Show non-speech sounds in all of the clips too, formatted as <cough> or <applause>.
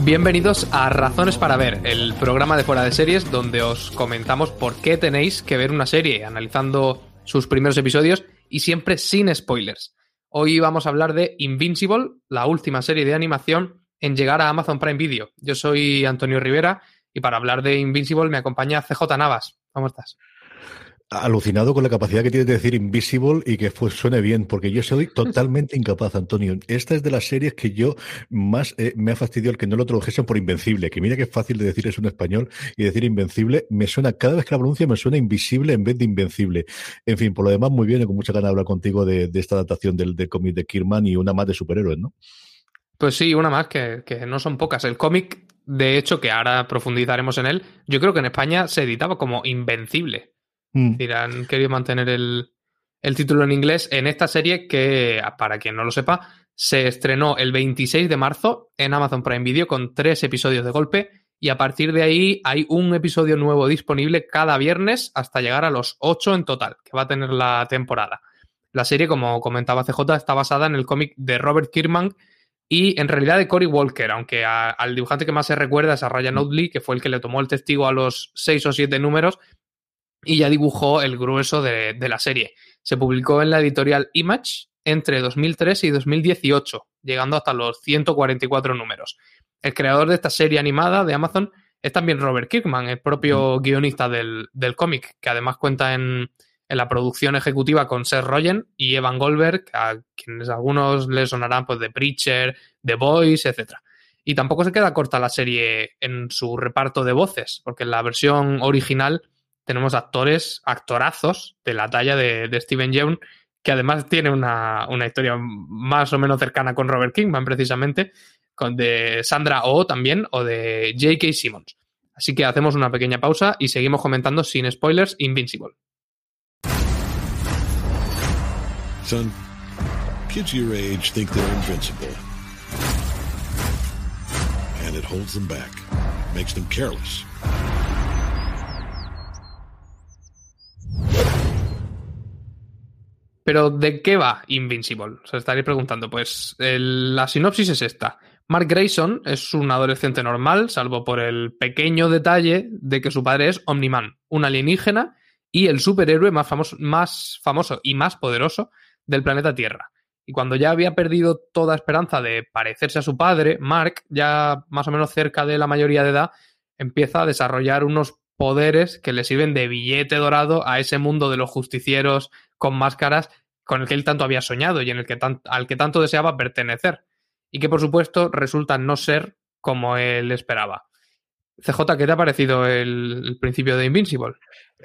Bienvenidos a Razones para Ver, el programa de fuera de series donde os comentamos por qué tenéis que ver una serie, analizando sus primeros episodios y siempre sin spoilers. Hoy vamos a hablar de Invincible, la última serie de animación en llegar a Amazon Prime Video. Yo soy Antonio Rivera y para hablar de Invincible me acompaña CJ Navas. ¿Cómo estás? Alucinado con la capacidad que tienes de decir Invisible y que pues, suene bien, porque yo soy totalmente <laughs> incapaz, Antonio. Esta es de las series que yo más eh, me ha fastidiado el que no lo tradujesen por Invencible, que mira que es fácil de decir eso en español y decir Invencible, me suena, cada vez que la pronuncia me suena invisible en vez de Invencible. En fin, por lo demás, muy bien y con mucha ganas de hablar contigo de, esta adaptación del, del cómic de Kirman y una más de superhéroes, ¿no? Pues sí, una más, que, que no son pocas. El cómic, de hecho, que ahora profundizaremos en él, yo creo que en España se editaba como Invencible. Mm. han querido mantener el, título en inglés en esta serie que, para quien no lo sepa, se estrenó el 26 de marzo en Amazon Prime Video con tres episodios de golpe y a partir de ahí hay un episodio nuevo disponible cada viernes hasta llegar a los ocho en total que va a tener la temporada. La serie, como comentaba CJ, está basada en el cómic de Robert Kirkman y en realidad de Cory Walker, aunque al dibujante que más se recuerda es a Ryan Oatley, que fue el que le tomó el testigo a los seis o siete números y ya dibujó el grueso de, la serie. Se publicó en la editorial Image entre 2003 y 2018, llegando hasta los 144 números. El creador de esta serie animada de Amazon es también Robert Kirkman, el propio guionista del, cómic, que además cuenta en, la producción ejecutiva con Seth Rogen y Evan Goldberg, a quienes algunos les sonarán pues, de Preacher, The Voice, etc. Y tampoco se queda corta la serie en su reparto de voces, porque en la versión original tenemos actores, actorazos de la talla de, Steven Yeun, que además tiene una, historia más o menos cercana con Robert Kingman, precisamente, con de Sandra Oh también, o de J.K. Simmons. Así que hacemos una pequeña pausa y seguimos comentando sin spoilers Invincible. Son, kids your age think they're invincible. And it holds them back, makes them careless. Pero ¿de qué va Invincible? Se estaréis preguntando. Pues la sinopsis es esta. Mark Grayson es un adolescente normal, salvo por el pequeño detalle de que su padre es Omniman, un alienígena y el superhéroe más famoso, más famoso y más poderoso del planeta Tierra. Y cuando ya había perdido toda esperanza de parecerse a su padre, Mark, ya más o menos cerca de la mayoría de edad, empieza a desarrollar unos poderes que le sirven de billete dorado a ese mundo de los justicieros con máscaras con el que él tanto había soñado y en el que al que tanto deseaba pertenecer. Y que por supuesto resulta no ser como él esperaba. CJ, ¿qué te ha parecido el, principio de Invincible?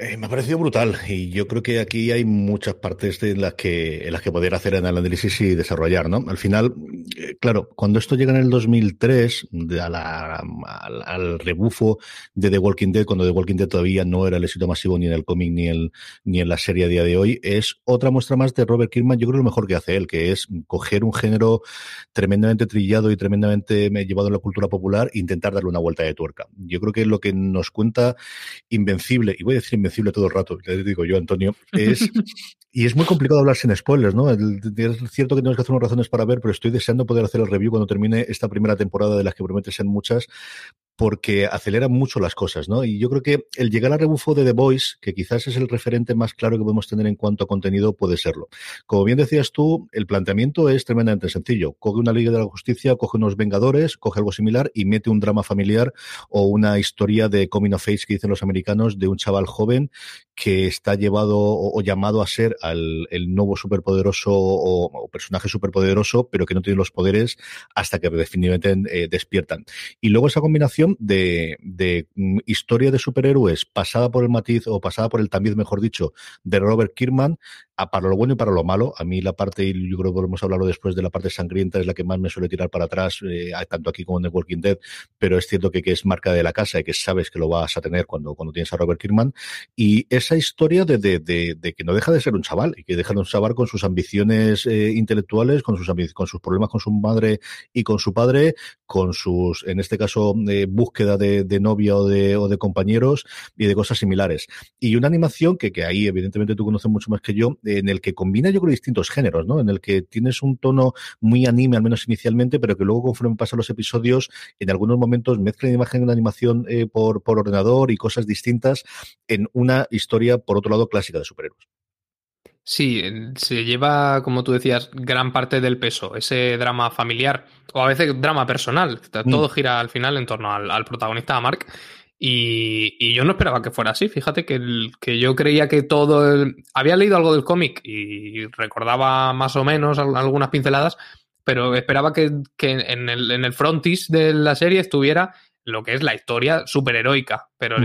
Eh, me ha parecido brutal y yo creo que aquí hay muchas partes en las que en las que poder hacer el análisis y desarrollar, ¿no? Al final, eh, claro, cuando esto llega en el 2003 al, rebufo de The Walking Dead, cuando The Walking Dead todavía no era el éxito masivo ni en el cómic ni, ni en la serie a día de hoy, es otra muestra más de Robert Kirkman. Yo creo lo mejor que hace él, que es coger un género tremendamente trillado y tremendamente llevado a la cultura popular e intentar darle una vuelta de tuerca. Yo creo que lo que nos cuenta Invencible, y voy a decir invencible todo el rato, te digo yo, Antonio, es, y es muy complicado hablar sin spoilers, ¿no? es cierto que tenemos que hacer unas razones para ver, pero estoy deseando poder hacer el review cuando termine esta primera temporada de las que promete ser muchas, porque acelera mucho las cosas, ¿no? Y yo creo que el llegar al rebufo de The Voice, que quizás es el referente más claro que podemos tener en cuanto a contenido, puede serlo. Como bien decías tú, el planteamiento es tremendamente sencillo. Coge una Liga de la Justicia, coge unos Vengadores, coge algo similar y mete un drama familiar o una historia de coming of age que dicen los americanos de un chaval joven que está llevado o, llamado a ser al, el nuevo superpoderoso o, personaje superpoderoso, pero que no tiene los poderes hasta que definitivamente eh, despiertan. Y luego esa combinación de, mm, historia de superhéroes pasada por el matiz o pasada por el tamiz, mejor dicho, de Robert Kirkman, para lo bueno y para lo malo. A mí la parte, y yo creo que volvemos a hablarlo después de la parte sangrienta, es la que más me suele tirar para atrás, eh, tanto aquí como en The Walking Dead, pero es cierto que, que, es marca de la casa y que sabes que lo vas a tener cuando, cuando tienes a Robert Kirkman. Y esa historia de, que no deja de ser un chaval y que deja de un chaval con sus ambiciones eh, intelectuales, con sus, con sus problemas con su madre y con su padre, con sus, en este caso, eh, búsqueda de, novia o de, o de compañeros y de cosas similares. Y una animación que, ahí, evidentemente, tú conoces mucho más que yo, en el que combina, yo creo, distintos géneros, ¿no? En el que tienes un tono muy anime, al menos inicialmente, pero que luego, conforme pasan los episodios, en algunos momentos mezcla imagen de animación eh, por ordenador y cosas distintas en una historia, por otro lado, clásica de superhéroes. Sí, se lleva, como tú decías, gran parte del peso, ese drama familiar o a veces drama personal. Todo mm. gira al final en torno al, al protagonista, a Mark. Y, yo no esperaba que fuera así. Fíjate que, que yo creía que todo. El... Había leído algo del cómic y recordaba más o menos algunas pinceladas, pero esperaba que, en, el, en, el, frontis de la serie estuviera lo que es la historia superheroica. Pero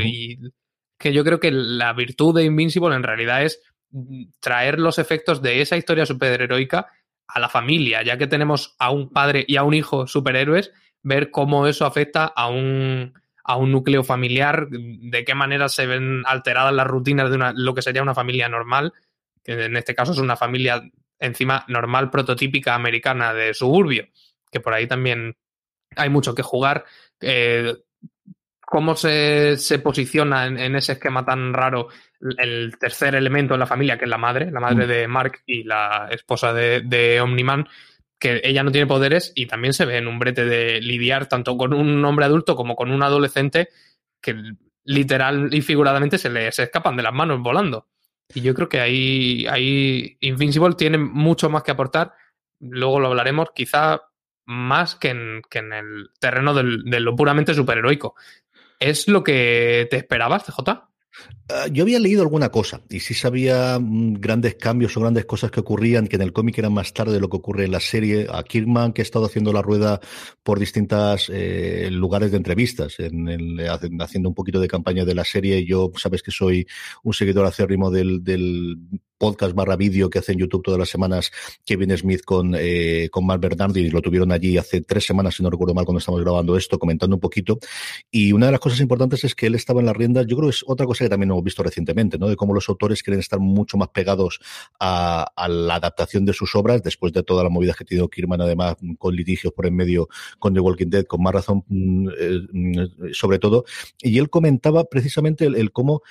que yo creo que la virtud de Invincible en realidad es traer los efectos de esa historia superheroica a la familia, ya que tenemos a un padre y a un hijo superhéroes, ver cómo eso afecta a un a un núcleo familiar, de qué manera se ven alteradas las rutinas de una, lo que sería una familia normal, que en este caso es una familia encima normal, prototípica americana de suburbio, que por ahí también hay mucho que jugar. Eh, cómo se, se posiciona en, ese esquema tan raro el tercer elemento en la familia, que es la madre, la madre mm. de Mark y la esposa de, de Omniman, que ella no tiene poderes y también se ve en un brete de lidiar tanto con un hombre adulto como con un adolescente que literal y figuradamente se les escapan de las manos volando. Y yo creo que ahí, ahí Invincible tiene mucho más que aportar. Luego lo hablaremos, quizá más que en, que en el terreno de lo puramente superheroico. ¿Es lo que te esperabas, CJ? Ah, yo había leído alguna cosa y sí sabía mm, grandes cambios o grandes cosas que ocurrían, que en el cómic eran más tarde de lo que ocurre en la serie. A Kirkman, que ha estado haciendo la rueda por distintos eh, lugares de entrevistas, haciendo un poquito de campaña de la serie. Yo, sabes que soy un seguidor acérrimo del, del podcast barra vídeo que hace en YouTube todas las semanas Kevin Smith con, eh, con Mark Bernardi lo tuvieron allí hace tres semanas, si no recuerdo mal, cuando estamos grabando esto, comentando un poquito. Y una de las cosas importantes es que él estaba en las riendas, yo creo que es otra cosa que también hemos visto recientemente, ¿no? De cómo los autores quieren estar mucho más pegados a, la adaptación de sus obras, después de todas las movidas que ha tenido Kirman, además, con litigios por en medio con The Walking Dead, con más razón, mm, eh, mm, sobre todo. Y él comentaba precisamente el cómo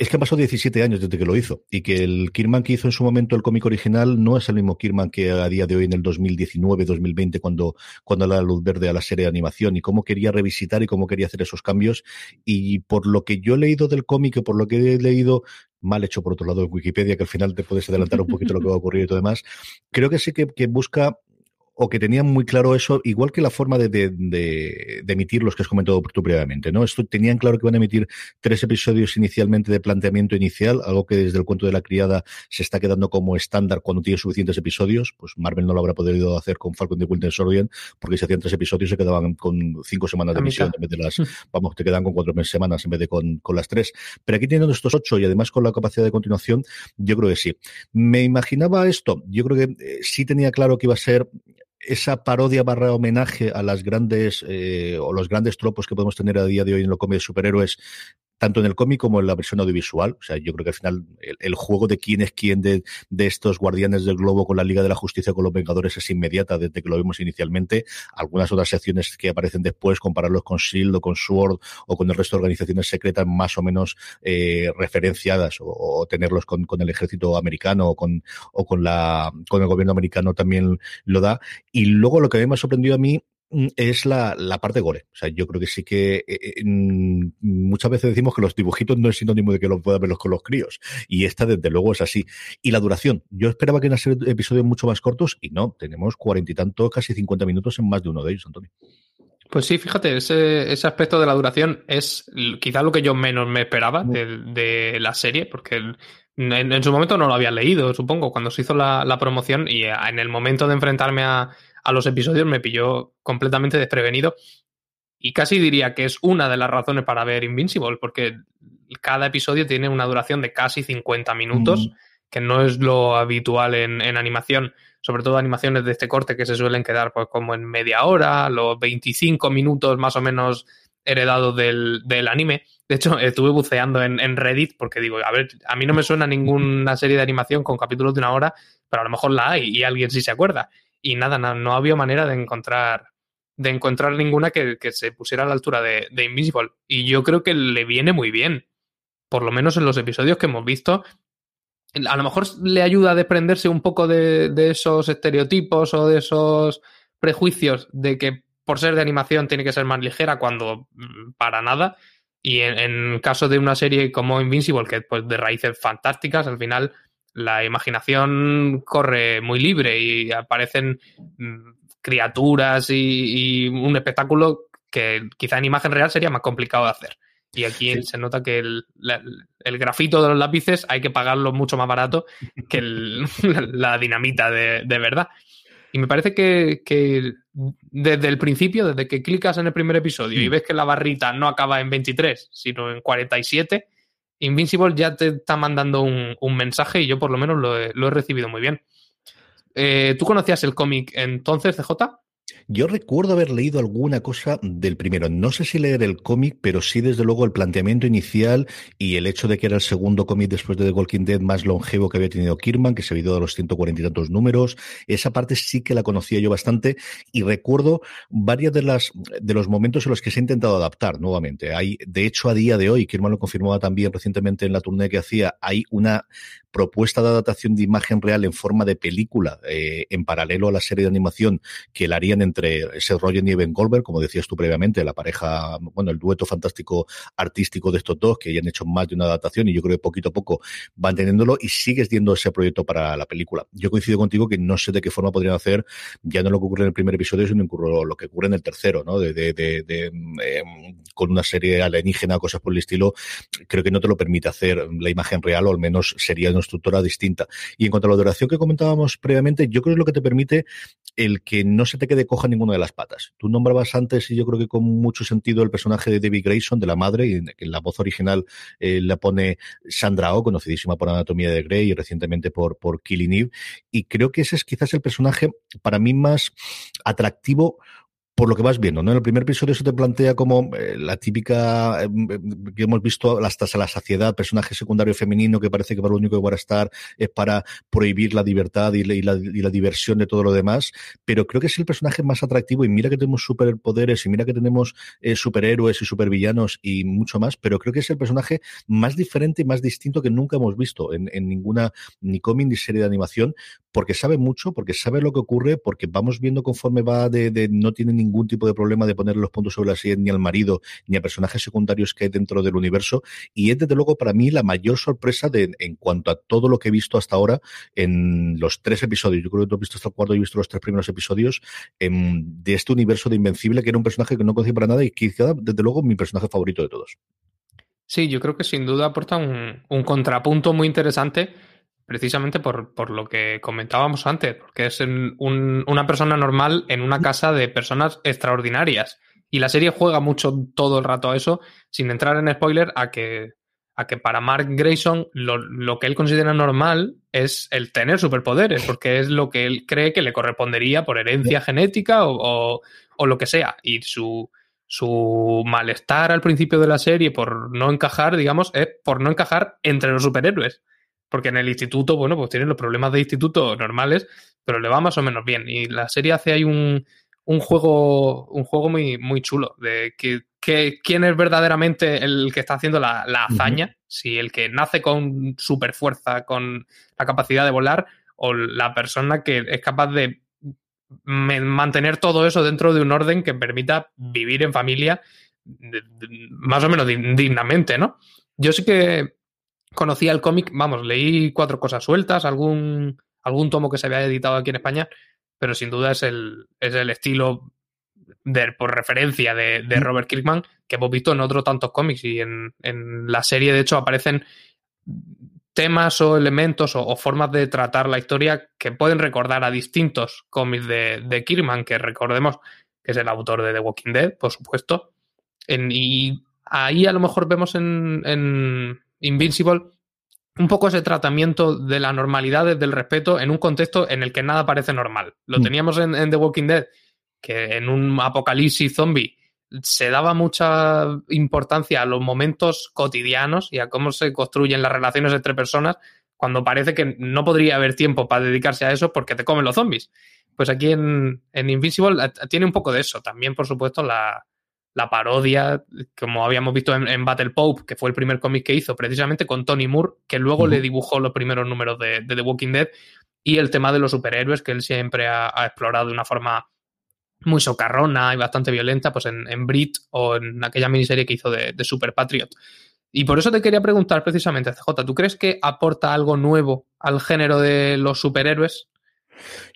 es que han pasado 17 años desde que lo hizo y que el Kirman que hizo en su momento el cómic original no es el mismo Kirman que a día de hoy en el 2019-2020 cuando, cuando da la luz verde a la serie de animación y cómo quería revisitar y cómo quería hacer esos cambios. Y por lo que yo he leído del cómic y por lo que he leído, mal hecho por otro lado en Wikipedia, que al final te puedes adelantar un poquito lo que va a ocurrir y todo demás, creo que sí que, que busca o que tenían muy claro eso, igual que la forma de, de, de, emitir los que has comentado tú previamente, ¿no? Esto tenían claro que iban a emitir tres episodios inicialmente de planteamiento inicial, algo que desde el cuento de la criada se está quedando como estándar cuando tiene suficientes episodios, pues Marvel no lo habrá podido hacer con Falcon de Winter Soldier, porque si hacían tres episodios se quedaban con cinco semanas de emisión en vez de las, mm. vamos, te quedan con cuatro semanas en vez de con, con las tres. Pero aquí teniendo estos ocho y además con la capacidad de continuación, yo creo que sí. Me imaginaba esto, yo creo que eh, sí tenía claro que iba a ser esa parodia barra homenaje a las grandes eh, o los grandes tropos que podemos tener a día de hoy en lo cómic de superhéroes tanto en el cómic como en la versión audiovisual. O sea, yo creo que al final el, juego de quién es quién de, de, estos guardianes del globo con la Liga de la Justicia con los Vengadores es inmediata desde que lo vimos inicialmente. Algunas otras secciones que aparecen después, compararlos con SHIELD o con SWORD o con el resto de organizaciones secretas más o menos eh, referenciadas o, o tenerlos con, con, el ejército americano o con, o con, la, con el gobierno americano también lo da. Y luego lo que me ha sorprendido a mí es la, la, parte gore. O sea, yo creo que sí que eh, eh, mm, muchas veces decimos que los dibujitos no es sinónimo de que los puedan verlos con los críos. Y esta, desde luego, es así. Y la duración. Yo esperaba que iban a ser episodios mucho más cortos y no, tenemos cuarenta y tantos, casi cincuenta minutos en más de uno de ellos, Antonio. Pues sí, fíjate, ese, ese aspecto de la duración es quizá lo que yo menos me esperaba de, de la serie, porque en, en, su momento no lo había leído, supongo, cuando se hizo la, la promoción y en el momento de enfrentarme a a los episodios me pilló completamente desprevenido. Y casi diría que es una de las razones para ver Invincible, porque cada episodio tiene una duración de casi 50 minutos, mm. que no es lo habitual en, en, animación, sobre todo animaciones de este corte que se suelen quedar pues, como en media hora, los 25 minutos más o menos heredados del, del anime. De hecho, <laughs> estuve buceando en, en, Reddit porque digo, a ver, a mí no me suena ninguna serie de animación con capítulos de una hora, pero a lo mejor la hay y alguien sí se acuerda y nada, no, no había manera de encontrar de encontrar ninguna que, que se pusiera a la altura de, de, Invisible. Y yo creo que le viene muy bien. Por lo menos en los episodios que hemos visto. A lo mejor le ayuda a desprenderse un poco de, de esos estereotipos o de esos prejuicios de que por ser de animación tiene que ser más ligera cuando mm, para nada. Y en, en caso de una serie como Invincible, que pues de raíces fantásticas, al final la imaginación corre muy libre y aparecen mm, criaturas y, y, un espectáculo que quizá en imagen real sería más complicado de hacer. Y aquí sí. se nota que el, la, el, grafito de los lápices hay que pagarlo mucho más barato que el, <laughs> la dinamita de, de, verdad. Y me parece que, que, desde el principio, desde que clicas en el primer episodio y ves que la barrita no acaba en 23, sino en 47, Invincible ya te está mandando un, mensaje y yo por lo menos lo he, lo he recibido muy bien. Eh, ¿Tú conocías el cómic entonces, CJ? Yo recuerdo haber leído alguna cosa del primero. No sé si leer el cómic, pero sí, desde luego, el planteamiento inicial y el hecho de que era el segundo cómic después de The Walking Dead más longevo que había tenido Kirman, que se había ido a los 140 y tantos números. Esa parte sí que la conocía yo bastante y recuerdo varios de, las, de los momentos en los que se ha intentado adaptar nuevamente. Hay, de hecho, a día de hoy, Kirman lo confirmaba también recientemente en la tournée que hacía, hay una propuesta de adaptación de imagen real en forma de película eh, en paralelo a la serie de animación que la harían entre Seth Rogen y Evan Goldberg, como decías tú previamente, la pareja, bueno, el dueto fantástico artístico de estos dos que ya han hecho más de una adaptación y yo creo que poquito a poco van teniéndolo y sigues viendo ese proyecto para la película. Yo coincido contigo que no sé de qué forma podrían hacer ya no lo que ocurre en el primer episodio, sino lo que ocurre en el tercero, ¿no? De, de, de, eh, con una serie alienígena, cosas por el estilo, creo que no te lo permite hacer la imagen real o al menos sería una estructura distinta. Y en cuanto a la duración que comentábamos previamente, yo creo que es lo que te permite el que no se te quede coja ninguna de las patas. Tú nombrabas antes, y yo creo que con mucho sentido, el personaje de Debbie Grayson, de la madre, y en, la voz original eh, la pone Sandra Oh, conocidísima por Anatomía de Grey y recientemente por, por Killing Eve. Y creo que ese es quizás el personaje para mí más atractivo por lo que vas viendo, ¿no? En el primer episodio se te plantea como eh, la típica eh, que hemos visto hasta la saciedad, personaje secundario femenino que parece que para lo único que va estar es para prohibir la libertad y la, y, la, y la, diversión de todo lo demás, pero creo que es el personaje más atractivo y mira que tenemos superpoderes y mira que tenemos eh, superhéroes y supervillanos y mucho más, pero creo que es el personaje más diferente y más distinto que nunca hemos visto en, ninguna ni cómic ni serie de animación, porque sabe mucho, porque sabe lo que ocurre, porque vamos viendo conforme va de no tiene ningún ningún tipo de problema de poner los puntos sobre la silla ni al marido, ni a personajes secundarios que hay dentro del universo. Y es desde luego para mí la mayor sorpresa de, en cuanto a todo lo que he visto hasta ahora en los tres episodios. Yo creo que tú has visto hasta el cuarto y he visto los tres primeros episodios em, de este universo de Invencible, que era un personaje que no conocía para nada y quizá, desde luego, mi personaje favorito de todos. Sí, yo creo que sin duda aporta un, contrapunto muy interesante, precisamente por, por, lo que comentábamos antes, porque es una persona normal en una casa de personas extraordinarias. Y la serie juega mucho todo el rato a eso, sin entrar en spoiler, a que, a que para Mark Grayson lo, lo que él considera normal es el tener superpoderes, porque es lo que él cree que le correspondería por herencia genética o, o lo que sea. Y su, su malestar al principio de la serie por no encajar, digamos, es por no encajar entre los superhéroes. Porque en el instituto, bueno, pues tienen los problemas de instituto normales, pero le va más o menos bien. Y la serie hace ahí un, un juego, un juego muy, muy chulo de que, quién es verdaderamente el que está haciendo la, hazaña, si el que nace con super fuerza, con la capacidad de volar, o la persona que es capaz de mantener todo eso dentro de un orden que permita vivir en familia más o menos dignamente, ¿no? Yo sí que conocía el cómic, vamos, leí cuatro cosas sueltas, algún, algún tomo que se había editado aquí en España, pero sin duda es el, es el estilo de, por referencia de, de Robert Kirkman que hemos visto en otros tantos cómics y en, en la serie de hecho aparecen temas o elementos o, formas de tratar la historia que pueden recordar a distintos cómics de, de Kirman, que recordemos que es el autor de The Walking Dead, por supuesto. y ahí a lo mejor vemos en, en, Invincible un poco ese tratamiento de la normalidad, del respeto, en un contexto en el que nada parece normal. Lo mm. teníamos en, en The Walking Dead, que en un apocalipsis zombie se daba mucha importancia a los momentos cotidianos y a cómo se construyen las relaciones entre personas cuando parece que no podría haber tiempo para dedicarse a eso porque te comen los zombies. Pues aquí en, en Invincible eh, tiene un poco de eso. También, por supuesto, la, parodia, como habíamos visto en, Battle Pope, que fue el primer cómic que hizo, precisamente con Tony Moore, que luego le dibujó los primeros números de, The Walking Dead, y el tema de los superhéroes, que él siempre ha explorado de una forma muy socarrona y bastante violenta, pues en, en Brit o en aquella miniserie que hizo de, de, Super Patriot. Y por eso te quería preguntar precisamente, CJ, ¿tú crees que aporta algo nuevo al género de los superhéroes?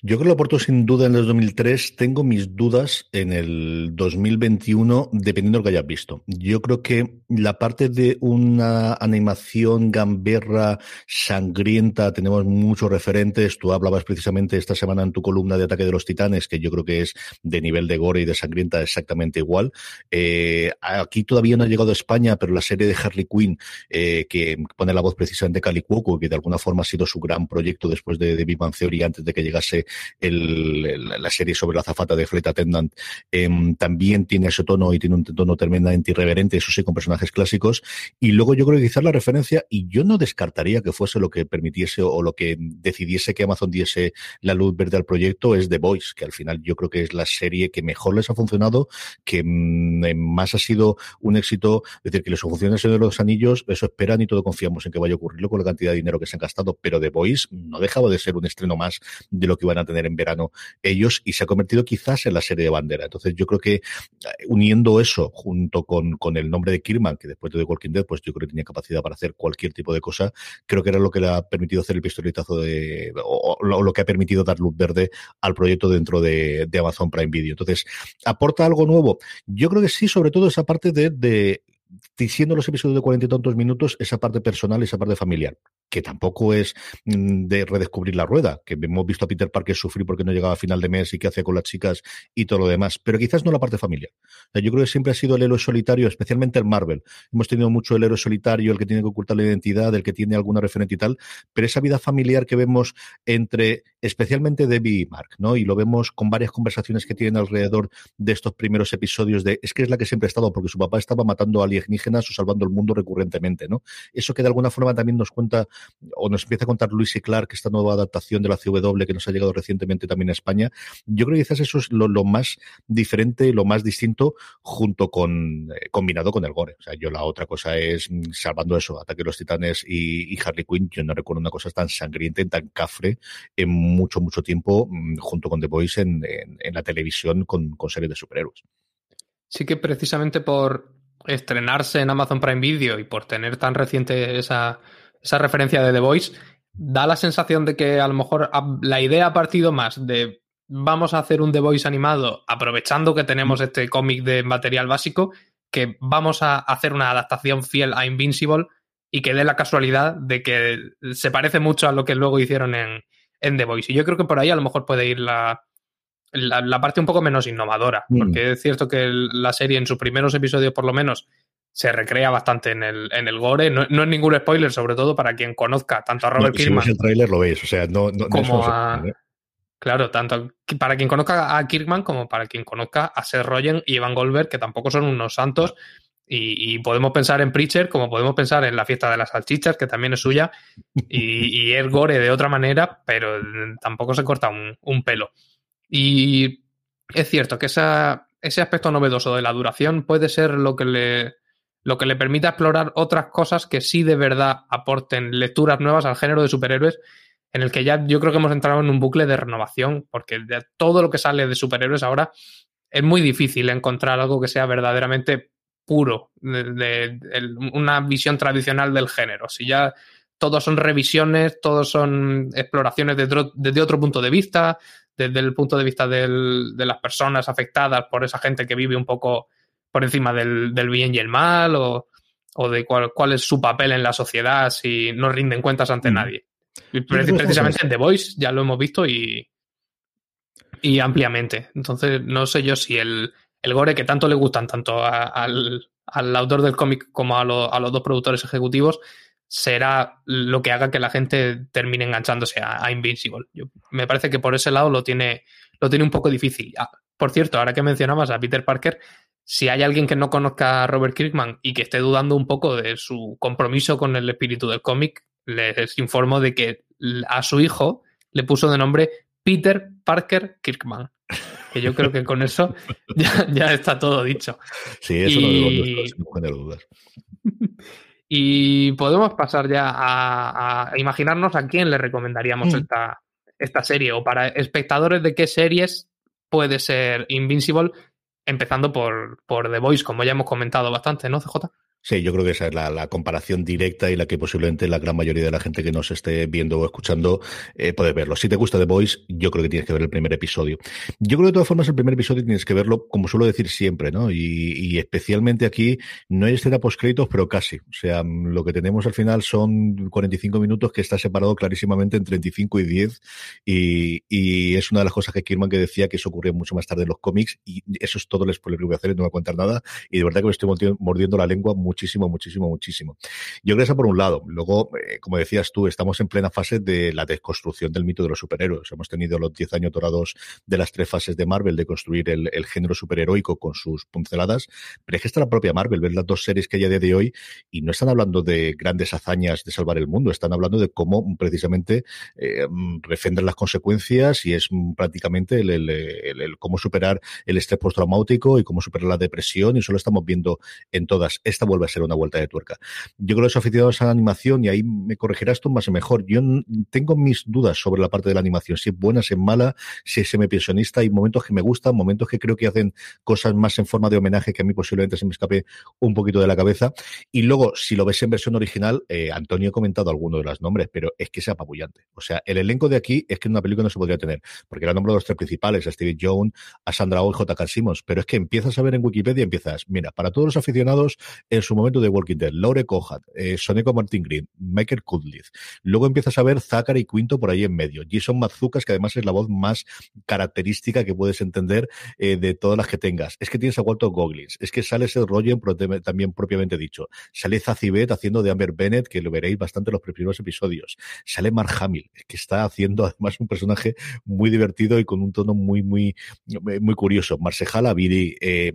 Yo creo que lo aporto sin duda en el 2003. Tengo mis dudas en el 2021, dependiendo de lo que hayas visto. Yo creo que la parte de una animación gamberra, sangrienta, tenemos muchos referentes. Tú hablabas precisamente esta semana en tu columna de Ataque de los Titanes, que yo creo que es de nivel de gore y de sangrienta exactamente igual. Eh, aquí todavía no ha llegado a España, pero la serie de Harley Quinn, eh, que pone la voz precisamente de Cali Cuoco, que de alguna forma ha sido su gran proyecto después de, de Big Bang Theory antes de que la serie sobre la zafata de Flight Attendant em, también tiene ese tono y tiene un tono tremendamente irreverente, eso sí, con personajes clásicos. Y luego yo creo que quizás la referencia, y yo no descartaría que fuese lo que permitiese o lo que decidiese que Amazon diese la luz verde al proyecto, es The Voice, que al final yo creo que es la serie que mejor les ha funcionado, que mm, más ha sido un éxito, es decir, que les funciona el de los Anillos, eso esperan y todo confiamos en que vaya a ocurrirlo con la cantidad de dinero que se han gastado, pero The Voice no dejaba de ser un estreno más de lo que iban a tener en verano ellos y se ha convertido quizás en la serie de bandera. Entonces yo creo que eh, uniendo eso junto con, con el nombre de Kirman, que después de The Walking Dead, pues yo creo que tenía capacidad para hacer cualquier tipo de cosa, creo que era lo que le ha permitido hacer el pistoletazo de, o, lo, que ha permitido dar luz verde al proyecto dentro de, de Amazon Prime Video. Entonces, ¿aporta algo nuevo? Yo creo que sí, sobre todo esa parte de, de siendo los episodios de cuarenta y tantos minutos, esa parte personal y esa parte familiar que tampoco es mm, de redescubrir la rueda, que hemos visto a Peter Parker sufrir porque no llegaba a final de mes y qué hace con las chicas y todo lo demás, pero quizás no la parte familiar. yo creo que siempre ha sido el héroe solitario, especialmente en Marvel. Hemos tenido mucho el héroe solitario, el que tiene que ocultar la identidad, el que tiene alguna referente y tal, pero esa vida familiar que vemos entre especialmente Debbie y Mark, ¿no? Y lo vemos con varias conversaciones que tienen alrededor de estos primeros episodios de es que es la que siempre ha estado porque su papá estaba matando a alguien alienígenas o salvando el mundo recurrentemente, ¿no? Eso que de alguna forma también nos cuenta o nos empieza a contar Luis y Clark, esta nueva adaptación de la CW que nos ha llegado recientemente también a España. Yo creo que quizás eso es lo, más diferente, lo más distinto, junto con, eh, combinado con el gore. O sea, yo la otra cosa es, mm, salvando eso, Ataque de los Titanes y, Harley Quinn, yo no recuerdo una cosa tan sangrienta y tan cafre en mucho, mucho tiempo, mm, junto con The Voice en, la televisión con series de superhéroes. Sí que precisamente por estrenarse en Amazon Prime Video y por tener tan reciente esa, esa referencia de The Voice, da la sensación de que a lo mejor la idea ha partido más de vamos a hacer un The Voice animado aprovechando que tenemos este cómic de material básico, que vamos a hacer una adaptación fiel a Invincible y que dé la casualidad de que se parece mucho a lo que luego hicieron en, en The Voice. Y yo creo que por ahí a lo mejor puede ir la, la, parte un poco menos innovadora, mm. porque es cierto que la serie en sus primeros episodios por lo menos se recrea bastante en el, en el gore. No, es ningún spoiler, sobre todo para quien conozca tanto a Robert Kirkman. Si el tráiler lo veis, o sea, no, como a, Claro, tanto para quien conozca a Kirkman como para quien conozca a Seth Rogen y Evan Goldberg, que tampoco son unos santos. Y, podemos pensar en Preacher como podemos pensar en la fiesta de las salchichas, que también es suya, y, es gore de otra manera, pero tampoco se corta un, un pelo. Y es cierto que esa, ese aspecto novedoso de la duración puede ser lo que le lo que le permita explorar otras cosas que sí de verdad aporten lecturas nuevas al género de superhéroes, en el que ya yo creo que hemos entrado en un bucle de renovación, porque de todo lo que sale de superhéroes ahora es muy difícil encontrar algo que sea verdaderamente puro, de, una visión tradicional del género. Si ya todos son revisiones, todos son exploraciones desde otro punto de vista, desde el punto de vista de las personas afectadas por esa gente que vive un poco por encima del, bien y el mal, o, de cuál, cuál, es su papel en la sociedad si no rinden cuentas ante mm. nadie. precisamente en The Voice ya lo hemos visto y, y ampliamente. Entonces, no sé yo si el, el gore que tanto le gustan tanto al, al, autor del cómic como a, a, los dos productores ejecutivos será lo que haga que la gente termine enganchándose a, Invincible. me parece que por ese lado lo tiene, lo tiene un poco difícil. Ah, por cierto, ahora que mencionabas a Peter Parker, si hay alguien que no conozca a Robert Kirkman y que esté dudando un poco de su compromiso con el espíritu del cómic, les informo de que a su hijo le puso de nombre Peter Parker Kirkman. Que yo creo que con eso <laughs> ya, está todo dicho. Sí, eso y... no dudas. <laughs> Y podemos pasar ya a, imaginarnos a quién le recomendaríamos mm. esta, esta serie o para espectadores de qué series puede ser Invincible, empezando por, por The Voice, como ya hemos comentado bastante, ¿no, CJ? Sí, yo creo que esa es la, comparación directa y la que posiblemente la gran mayoría de la gente que nos esté viendo o escuchando eh, puede verlo. Si te gusta The Voice, yo creo que tienes que ver el primer episodio. Yo creo que de todas formas el primer episodio tienes que verlo, como suelo decir siempre, ¿no? Y, especialmente aquí no hay escena post-créditos, pero casi. O sea, lo que tenemos al final son 45 minutos que está separado clarísimamente en 35 y 10 y, es una de las cosas que Kirman que decía que eso ocurría mucho más tarde en los cómics y eso es todo el spoiler que voy a hacer, no voy a contar nada y de verdad que me estoy mordiendo la lengua muchísimo, muchísimo, muchísimo. Yo creo que eso por un lado. Luego, eh, como decías tú, estamos en plena fase de la desconstrucción del mito de los superhéroes. Hemos tenido los 10 años dorados de las tres fases de Marvel de construir el, género superheroico con sus pinceladas, pero es que está la propia Marvel, ver las dos series que hay a día de hoy y no están hablando de grandes hazañas de salvar el mundo, están hablando de cómo precisamente eh, refender las consecuencias y es prácticamente el, el, cómo superar el estrés postraumático y cómo superar la depresión y eso lo estamos viendo en todas. Esta vuelve a ser una vuelta de tuerca. Yo creo que los aficionados a la animación, y ahí me corregirás tú más o mejor, yo tengo mis dudas sobre la parte de la animación, si es buena, si es mala, si es semi-pensionista, hay momentos que me gustan, momentos que creo que hacen cosas más en forma de homenaje que a mí posiblemente se me escape un poquito de la cabeza. Y luego, si lo ves en versión original, eh, Antonio ha comentado alguno de los nombres, pero es que es apabullante. O sea, el elenco de aquí es que en una película no se podría tener, porque era nombre de los tres principales, a Steve Jones, a Sandra Oh y J.K. Simmons, pero es que empiezas a ver en Wikipedia, empiezas, mira, para todos los aficionados, en su momento de Walking Dead, Laure Cohat, eh, Soneco Martin Green, Michael Kudlitz. Luego empiezas a ver Zachary Quinto por ahí en medio. Jason Mazucas, que además es la voz más característica que puedes entender eh, de todas las que tengas. Es que tienes a Walter Goggins, es que sale Seth Rogen también propiamente dicho. Sale Zazibet haciendo de Amber Bennett, que lo veréis bastante en los primeros episodios. Sale Mark Hamill, que está haciendo <laughs> además un personaje muy divertido y con un tono muy, muy, muy curioso. Marcejala Viri, eh,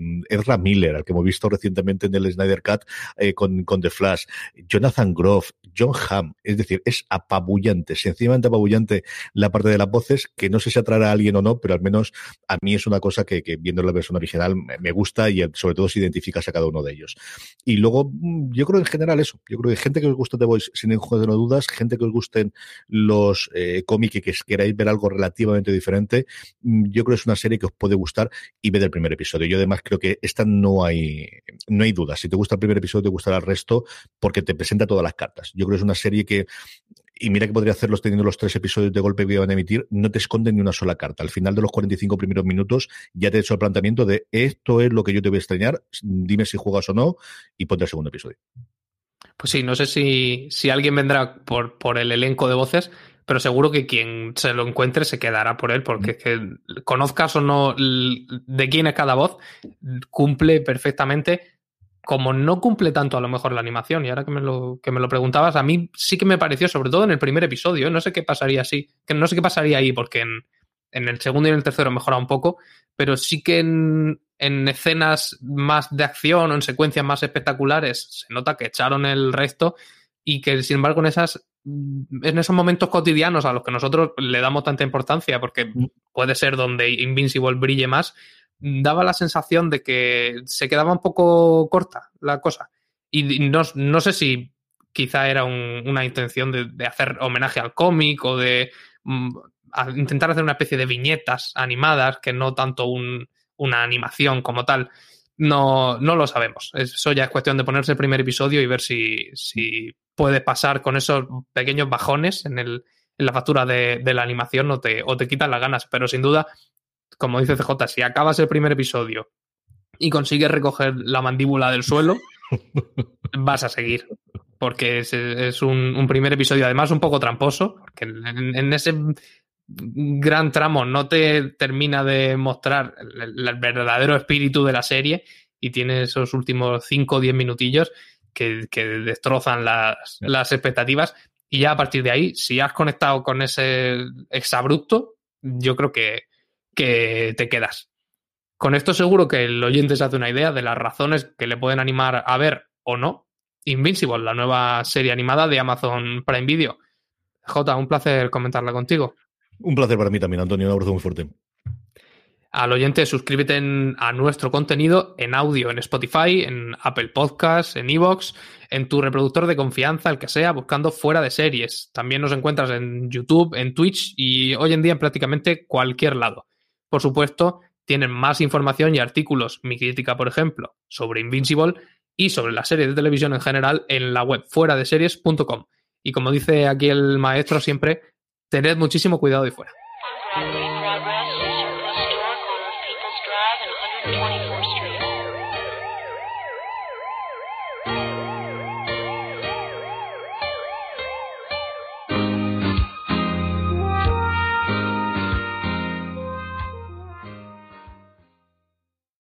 Miller, al que hemos visto recientemente en el Snyder Cut, eh, con, con The Flash, Jonathan Groff, John Hamm, es decir, es apabullante, sencillamente apabullante la parte de las voces, que no sé si atraerá a alguien o no, pero al menos a mí es una cosa que, viendo la versión original me gusta y sobre todo si identificas a cada uno de ellos. Y luego, mm, yo creo en general eso, yo creo que gente que os gusta The Voice, sin ningún de dudas, gente que os gusten los eh, cómics y que queráis ver algo relativamente diferente, mm, yo creo que es una serie que os puede gustar y ver el primer episodio. Yo además creo que esta no hay, no hay duda. Si te gusta el primer episodio, te gustará el resto porque te presenta todas las cartas. Yo creo que es una serie que y mira que podría hacerlos teniendo los tres episodios de golpe que iban a emitir, no te esconden ni una sola carta. Al final de los 45 primeros minutos ya te he hecho el planteamiento de esto es lo que yo te voy a extrañar, dime si juegas o no y ponte el segundo episodio. Pues sí, no sé si, si alguien vendrá por, por el elenco de voces, pero seguro que quien se lo encuentre se quedará por él, porque que conozcas o no de quién es cada voz, cumple perfectamente como no cumple tanto a lo mejor la animación, y ahora que me lo, que me lo preguntabas, a mí sí que me pareció, sobre todo en el primer episodio, no sé qué pasaría así, que no sé qué pasaría ahí, porque en, en el segundo y en el tercero mejora un poco, pero sí que en, en, escenas más de acción o en secuencias más espectaculares se nota que echaron el resto y que sin embargo en esas en esos momentos cotidianos a los que nosotros le damos tanta importancia porque puede ser donde Invincible brille más daba la sensación de que se quedaba un poco corta la cosa. Y no, no sé si quizá era una intención de, hacer homenaje al cómic o de mm, intentar hacer una especie de viñetas animadas, que no tanto una animación como tal. No, no lo sabemos. Eso ya es cuestión de ponerse el primer episodio y ver si, si puede pasar con esos pequeños bajones en, el, en la factura de, de la animación o te, o te quitan las ganas. Pero sin duda como dice CJ, si acabas el primer episodio y consigues recoger la mandíbula del suelo, <laughs> vas a seguir. Porque es, un, primer episodio, además, un poco tramposo, porque en, ese gran tramo no te termina de mostrar el, verdadero espíritu de la serie y tiene esos últimos 5 o 10 minutillos que, destrozan las, las, expectativas. Y ya a partir de ahí, si has conectado con ese exabrupto, yo creo que, que te quedas. Con esto seguro que el oyente se hace una idea de las razones que le pueden animar a ver o no Invincible, la nueva serie animada de Amazon Prime Video. J, un placer comentarla contigo. Un placer para mí también, Antonio. Un abrazo muy fuerte. Al oyente, suscríbete a nuestro contenido en audio en Spotify, en Apple Podcasts, en Evox, en tu reproductor de confianza, el que sea, buscando fuera de series. También nos encuentras en YouTube, en Twitch y hoy en día en prácticamente cualquier lado. Por supuesto, tienen más información y artículos, mi crítica, por ejemplo, sobre Invincible y sobre la serie de televisión en general en la web fuera de series.com. Y como dice aquí el maestro siempre, tened muchísimo cuidado y fuera.